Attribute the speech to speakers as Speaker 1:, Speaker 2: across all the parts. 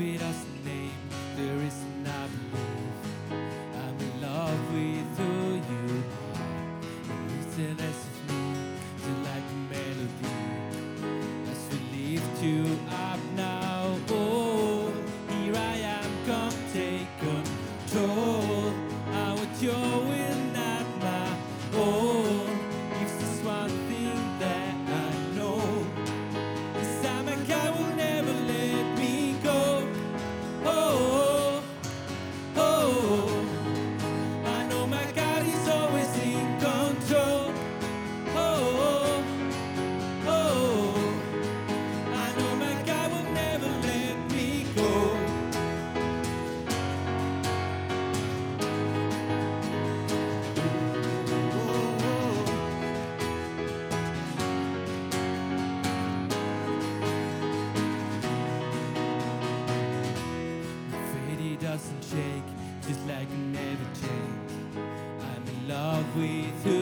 Speaker 1: respiras shake, just like you never change. I'm in love with you.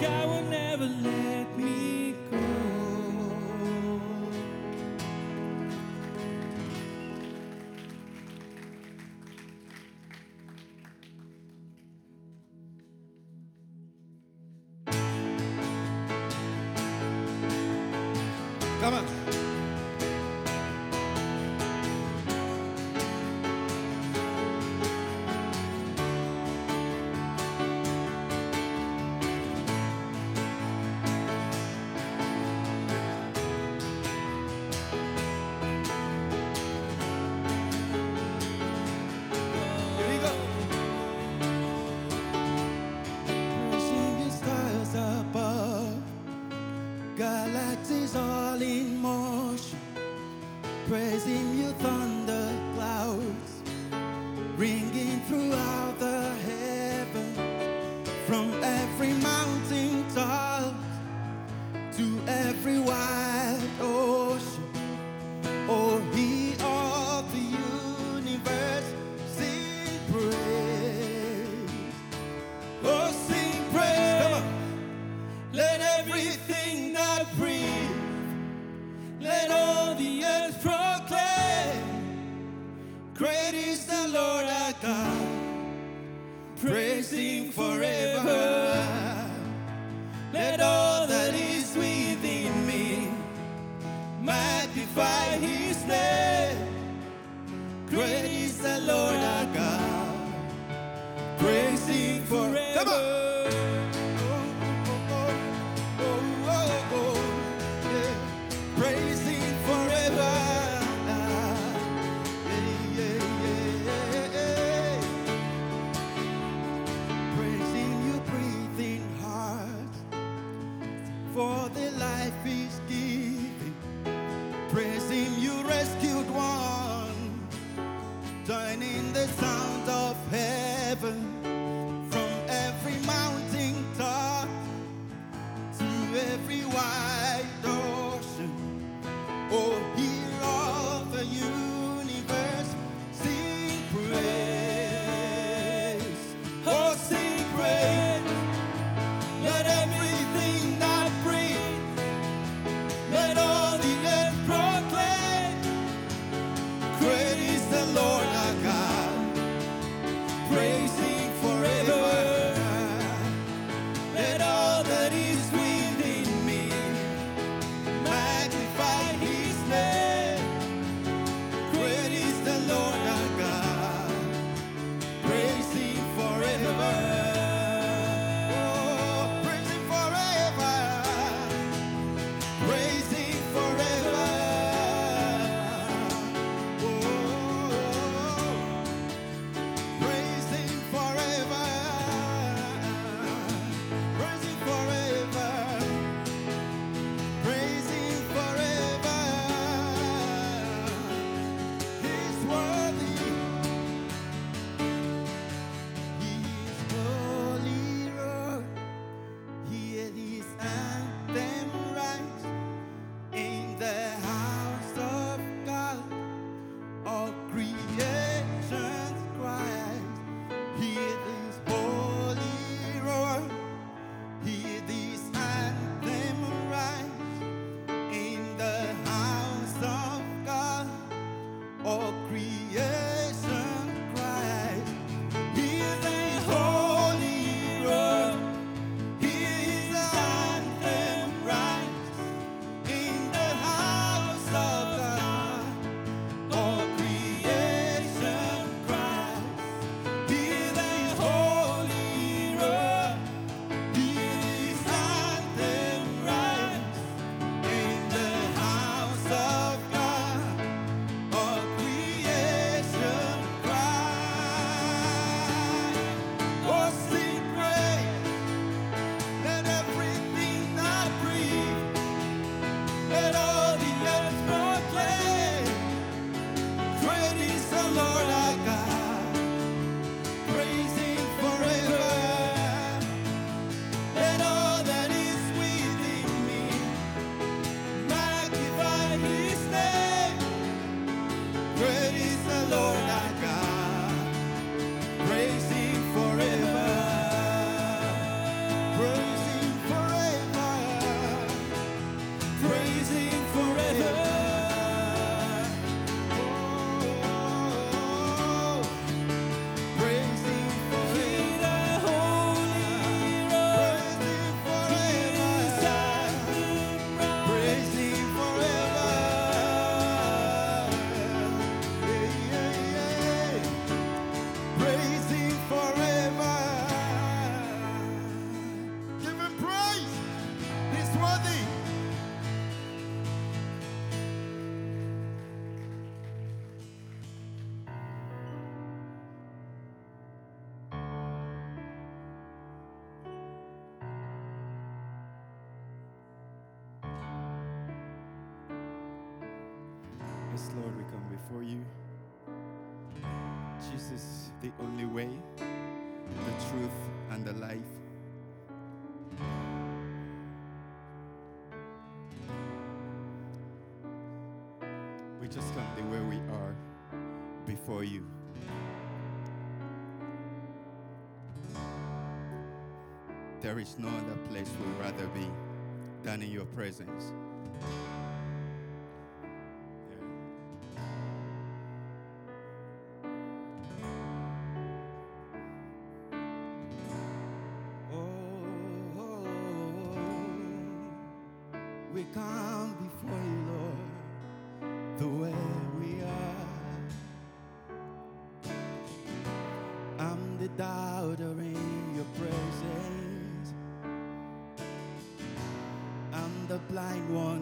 Speaker 1: God will never let me
Speaker 2: from every mountain top to every wild ocean. forever. Let all that is within me magnify his name. Great is the Lord our God. Praise him forever. Come on. feast. Lord. Yes, Lord, we come before you. Jesus, the only way, the truth, and the life. We just come the way we are before you. There is no other place we'd rather be than in your presence.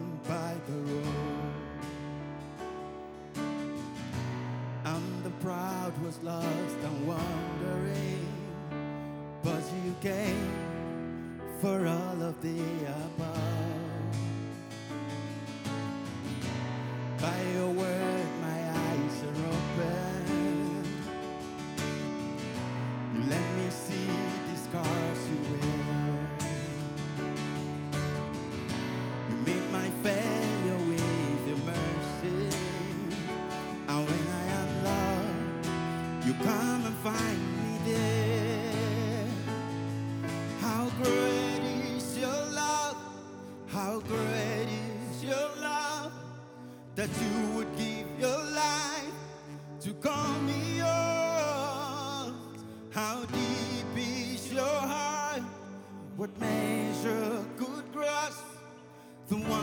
Speaker 2: down by the road. And the proud was lost and wandering, but you came for all of the above. By your word. the one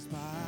Speaker 2: praised by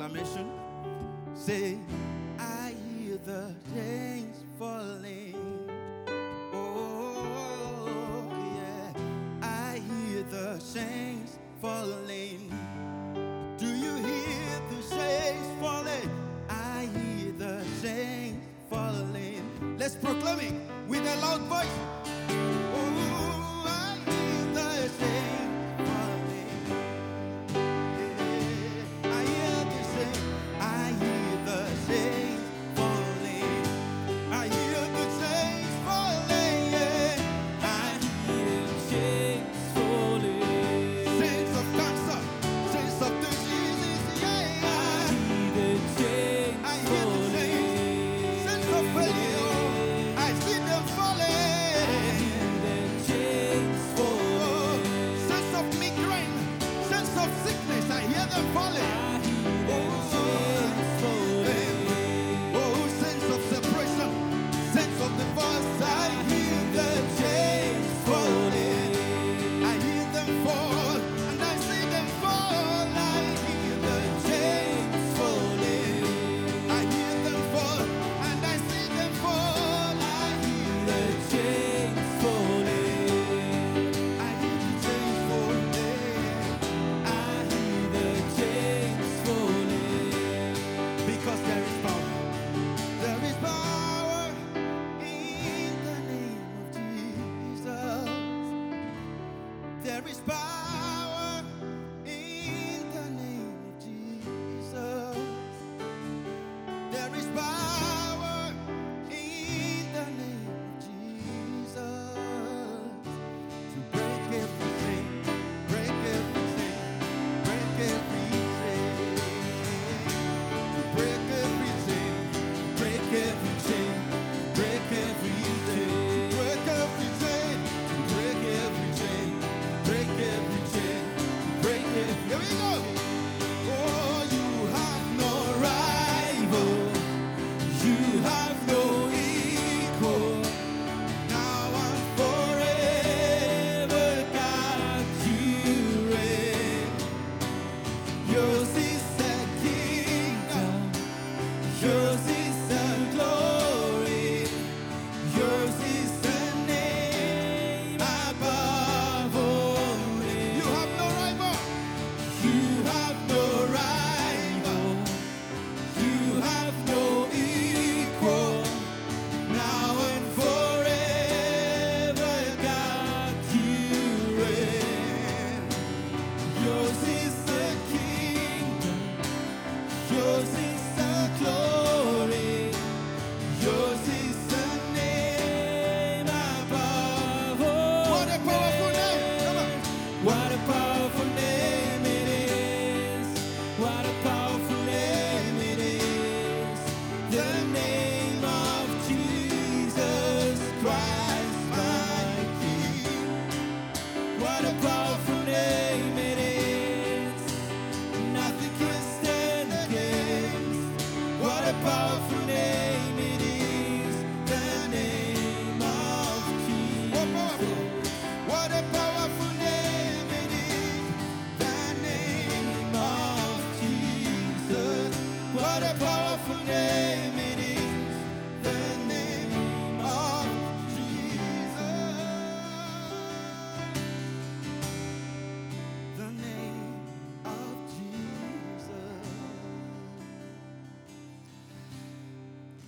Speaker 2: acclamation. Say, I hear the chains falling. Oh, yeah. I hear the chains falling. Do you hear the chains falling? I hear the chains falling. Let's proclaim. What about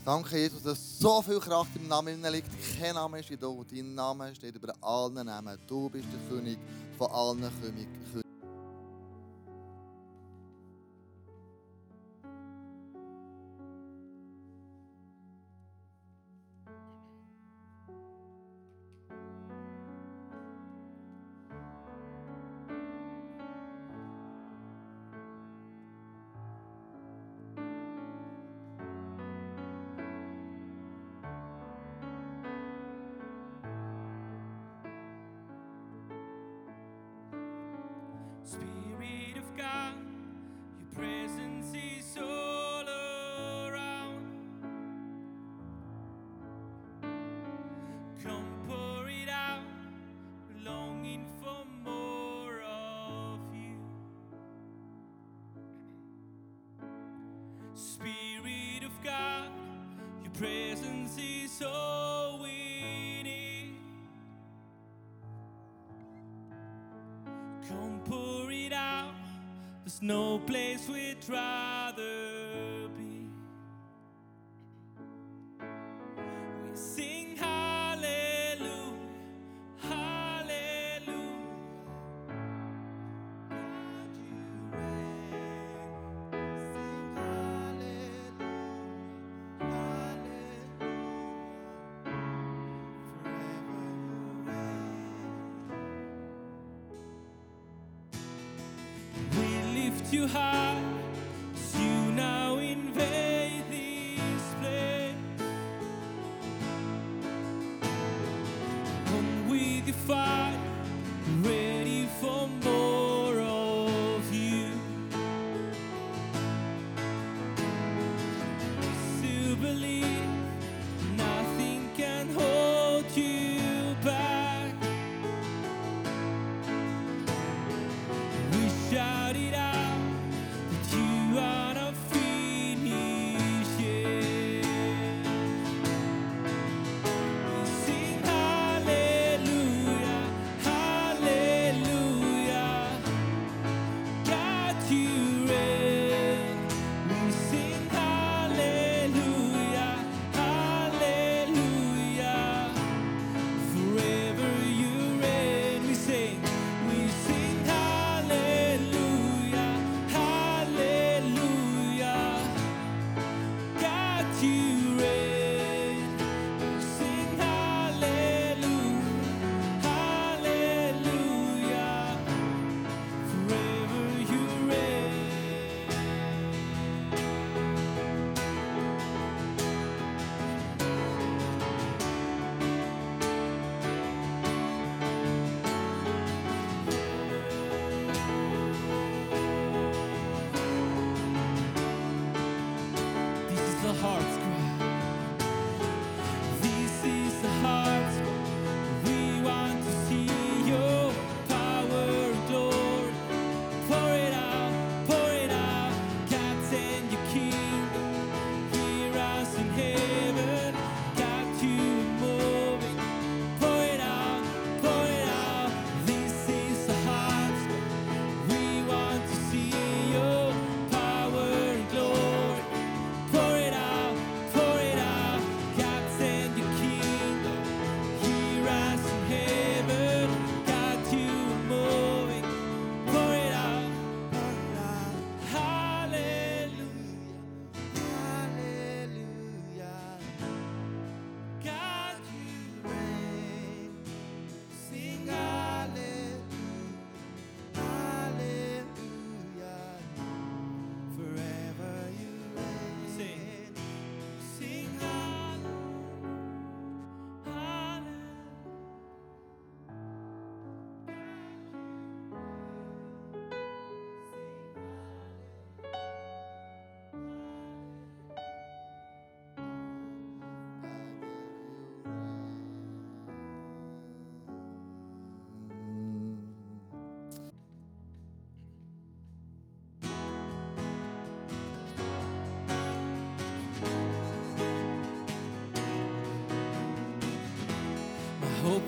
Speaker 3: Danke, Jesus, dass so viel Kraft im Namen liegt. Kein Name ist wie du. Dein Name steht über allen Namen. Du bist der König von allen Königen.
Speaker 1: no place we'd rather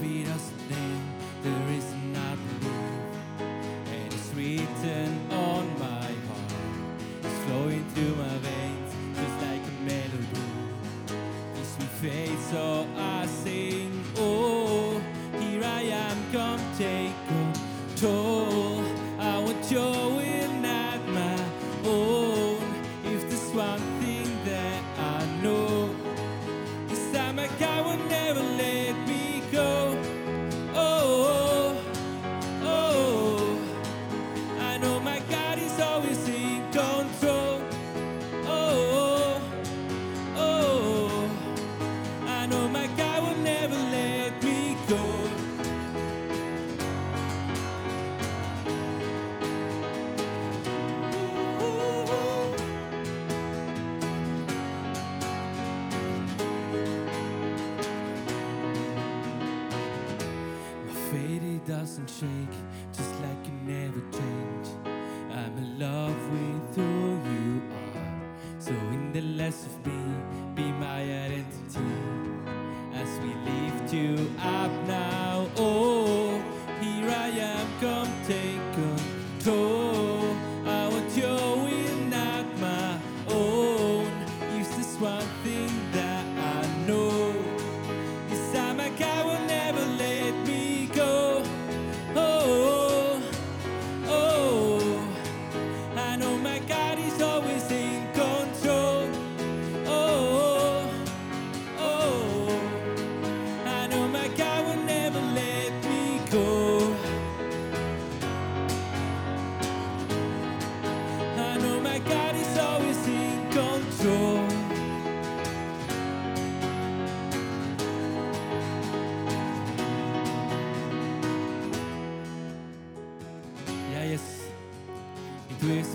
Speaker 1: feet are standing, there is not love. And it's written on my heart, it's flowing through my veins.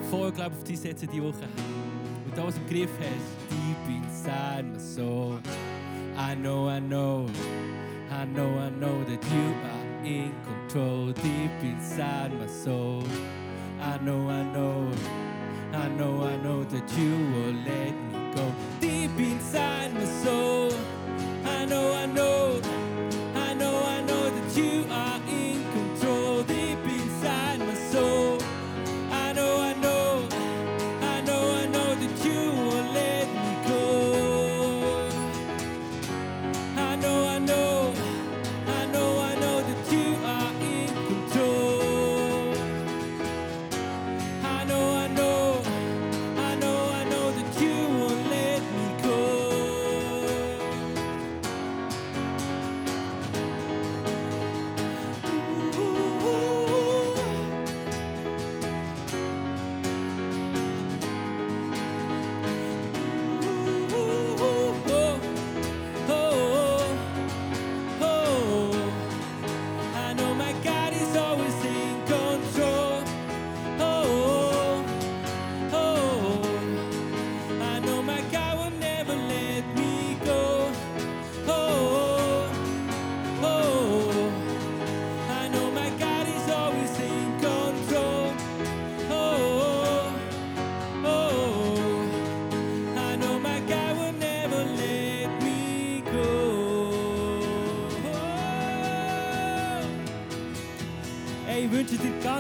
Speaker 1: voll Glauben auf dich setzen diese Woche. Und da, was du im Griff hast, deep inside my soul. I know, I know, I know, I know that you are in control. Deep inside my soul. I know, I know, I know, I know that you will let me go. Deep inside my soul.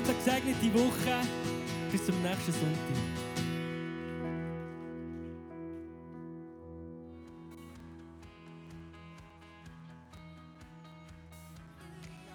Speaker 1: ganz gesegnete Woche. Bis zum nächsten Sonntag.